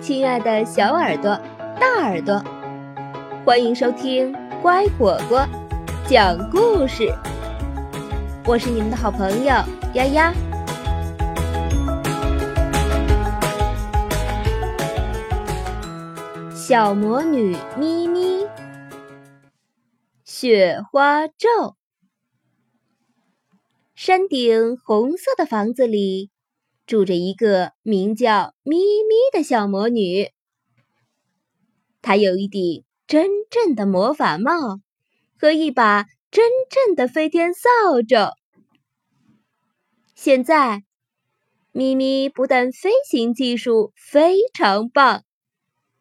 亲爱的小耳朵、大耳朵，欢迎收听乖果果讲故事。我是你们的好朋友丫丫。小魔女咪咪，雪花咒。山顶红色的房子里。住着一个名叫咪咪的小魔女，她有一顶真正的魔法帽和一把真正的飞天扫帚。现在，咪咪不但飞行技术非常棒，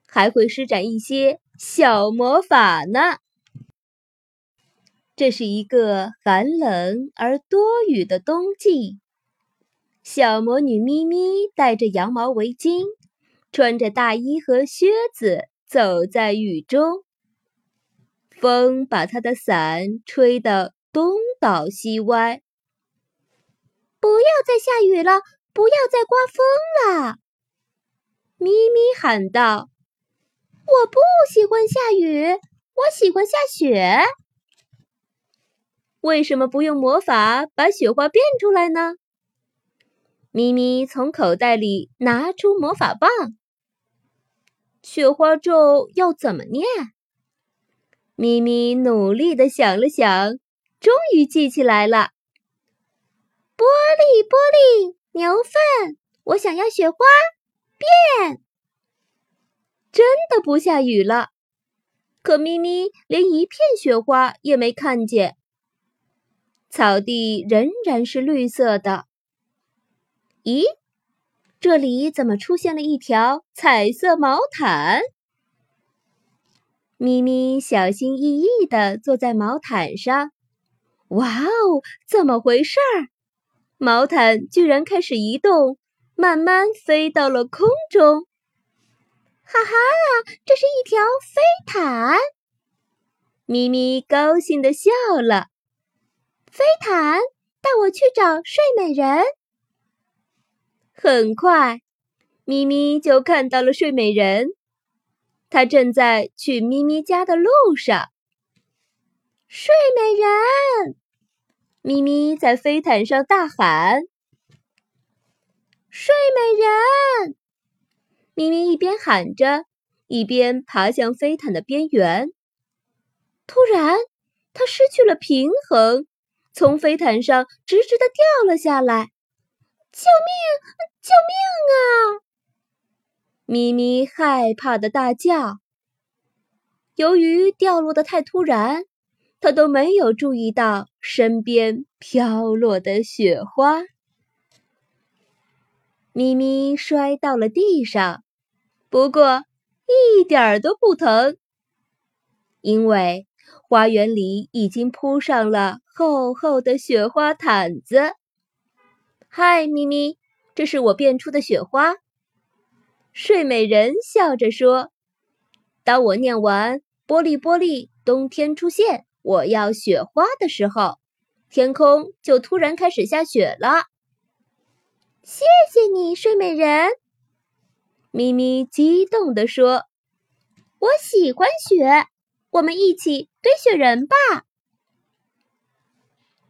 还会施展一些小魔法呢。这是一个寒冷而多雨的冬季。小魔女咪咪戴着羊毛围巾，穿着大衣和靴子，走在雨中。风把她的伞吹得东倒西歪。不要再下雨了！不要再刮风了！咪咪喊道：“我不喜欢下雨，我喜欢下雪。为什么不用魔法把雪花变出来呢？”咪咪从口袋里拿出魔法棒。雪花咒要怎么念？咪咪努力的想了想，终于记起来了。玻璃玻璃牛粪，我想要雪花变。真的不下雨了，可咪咪连一片雪花也没看见。草地仍然是绿色的。咦，这里怎么出现了一条彩色毛毯？咪咪小心翼翼地坐在毛毯上。哇哦，怎么回事儿？毛毯居然开始移动，慢慢飞到了空中。哈哈，这是一条飞毯！咪咪高兴地笑了。飞毯，带我去找睡美人。很快，咪咪就看到了睡美人，她正在去咪咪家的路上。睡美人，咪咪在飞毯上大喊：“睡美人！”咪咪一边喊着，一边爬向飞毯的边缘。突然，它失去了平衡，从飞毯上直直的掉了下来。救命！救命啊！咪咪害怕的大叫。由于掉落的太突然，它都没有注意到身边飘落的雪花。咪咪摔到了地上，不过一点儿都不疼，因为花园里已经铺上了厚厚的雪花毯子。嗨，咪咪，这是我变出的雪花。睡美人笑着说：“当我念完‘玻璃玻璃，冬天出现，我要雪花’的时候，天空就突然开始下雪了。”谢谢你，睡美人。咪咪激动地说：“我喜欢雪，我们一起堆雪人吧。”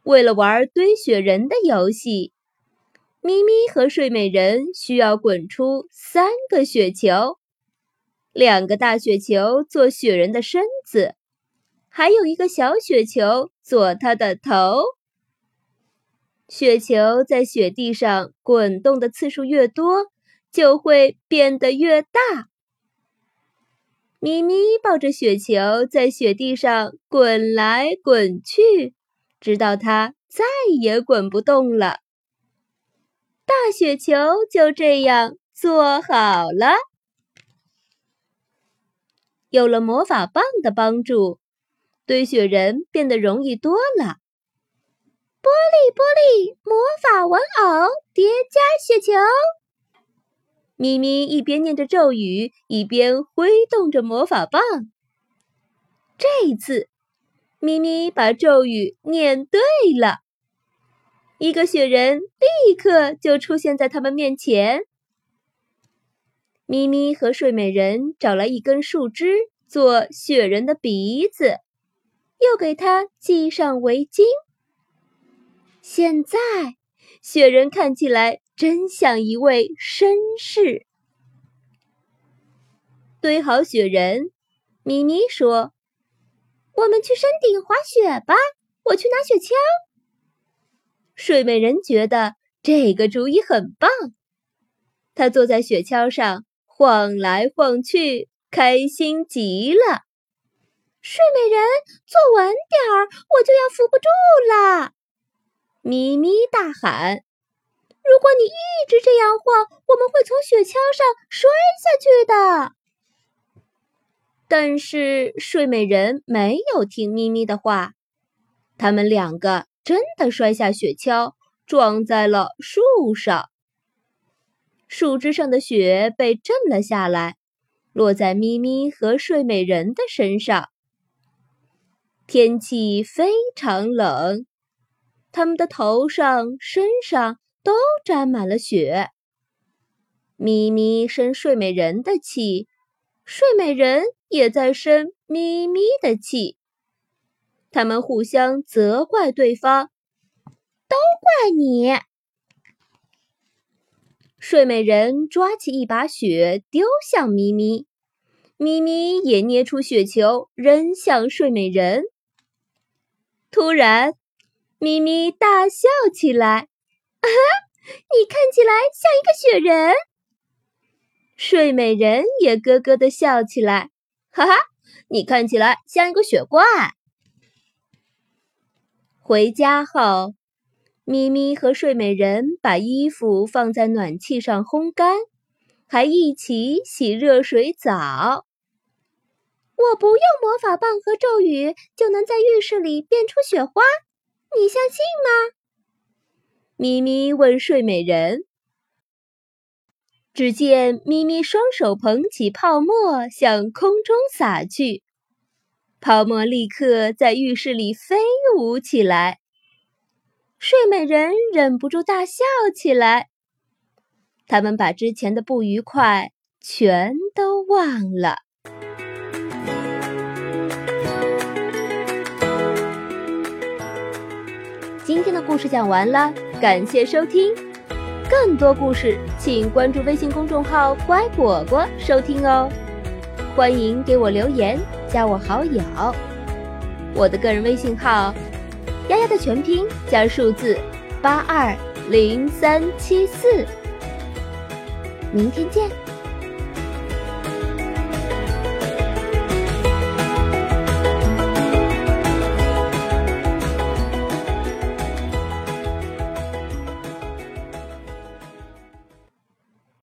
为了玩堆雪人的游戏。咪咪和睡美人需要滚出三个雪球，两个大雪球做雪人的身子，还有一个小雪球做它的头。雪球在雪地上滚动的次数越多，就会变得越大。咪咪抱着雪球在雪地上滚来滚去，直到它再也滚不动了。大雪球就这样做好了。有了魔法棒的帮助，堆雪人变得容易多了。玻璃玻璃魔法玩偶叠加雪球，咪咪一边念着咒语，一边挥动着魔法棒。这一次，咪咪把咒语念对了。一个雪人立刻就出现在他们面前。咪咪和睡美人找来一根树枝做雪人的鼻子，又给他系上围巾。现在，雪人看起来真像一位绅士。堆好雪人，咪咪说：“我们去山顶滑雪吧，我去拿雪橇。”睡美人觉得这个主意很棒，她坐在雪橇上晃来晃去，开心极了。睡美人，坐稳点儿，我就要扶不住了！咪咪大喊：“如果你一直这样晃，我们会从雪橇上摔下去的。”但是睡美人没有听咪咪的话，他们两个真的摔下雪橇，撞在了树上。树枝上的雪被震了下来，落在咪咪和睡美人的身上。天气非常冷，他们的头上、身上都沾满了雪。咪咪生睡美人的气，睡美人。也在生咪咪的气，他们互相责怪对方，都怪你。睡美人抓起一把雪丢向咪咪，咪咪也捏出雪球扔向睡美人。突然，咪咪大笑起来：“啊哈，你看起来像一个雪人！”睡美人也咯咯的笑起来。哈哈，你看起来像一个雪怪。回家后，咪咪和睡美人把衣服放在暖气上烘干，还一起洗热水澡。我不用魔法棒和咒语就能在浴室里变出雪花，你相信吗？咪咪问睡美人。只见咪咪双手捧起泡沫，向空中洒去，泡沫立刻在浴室里飞舞起来。睡美人忍不住大笑起来。他们把之前的不愉快全都忘了。今天的故事讲完了，感谢收听。更多故事，请关注微信公众号“乖果果”收听哦。欢迎给我留言，加我好友。我的个人微信号：丫丫的全拼加数字八二零三七四。明天见。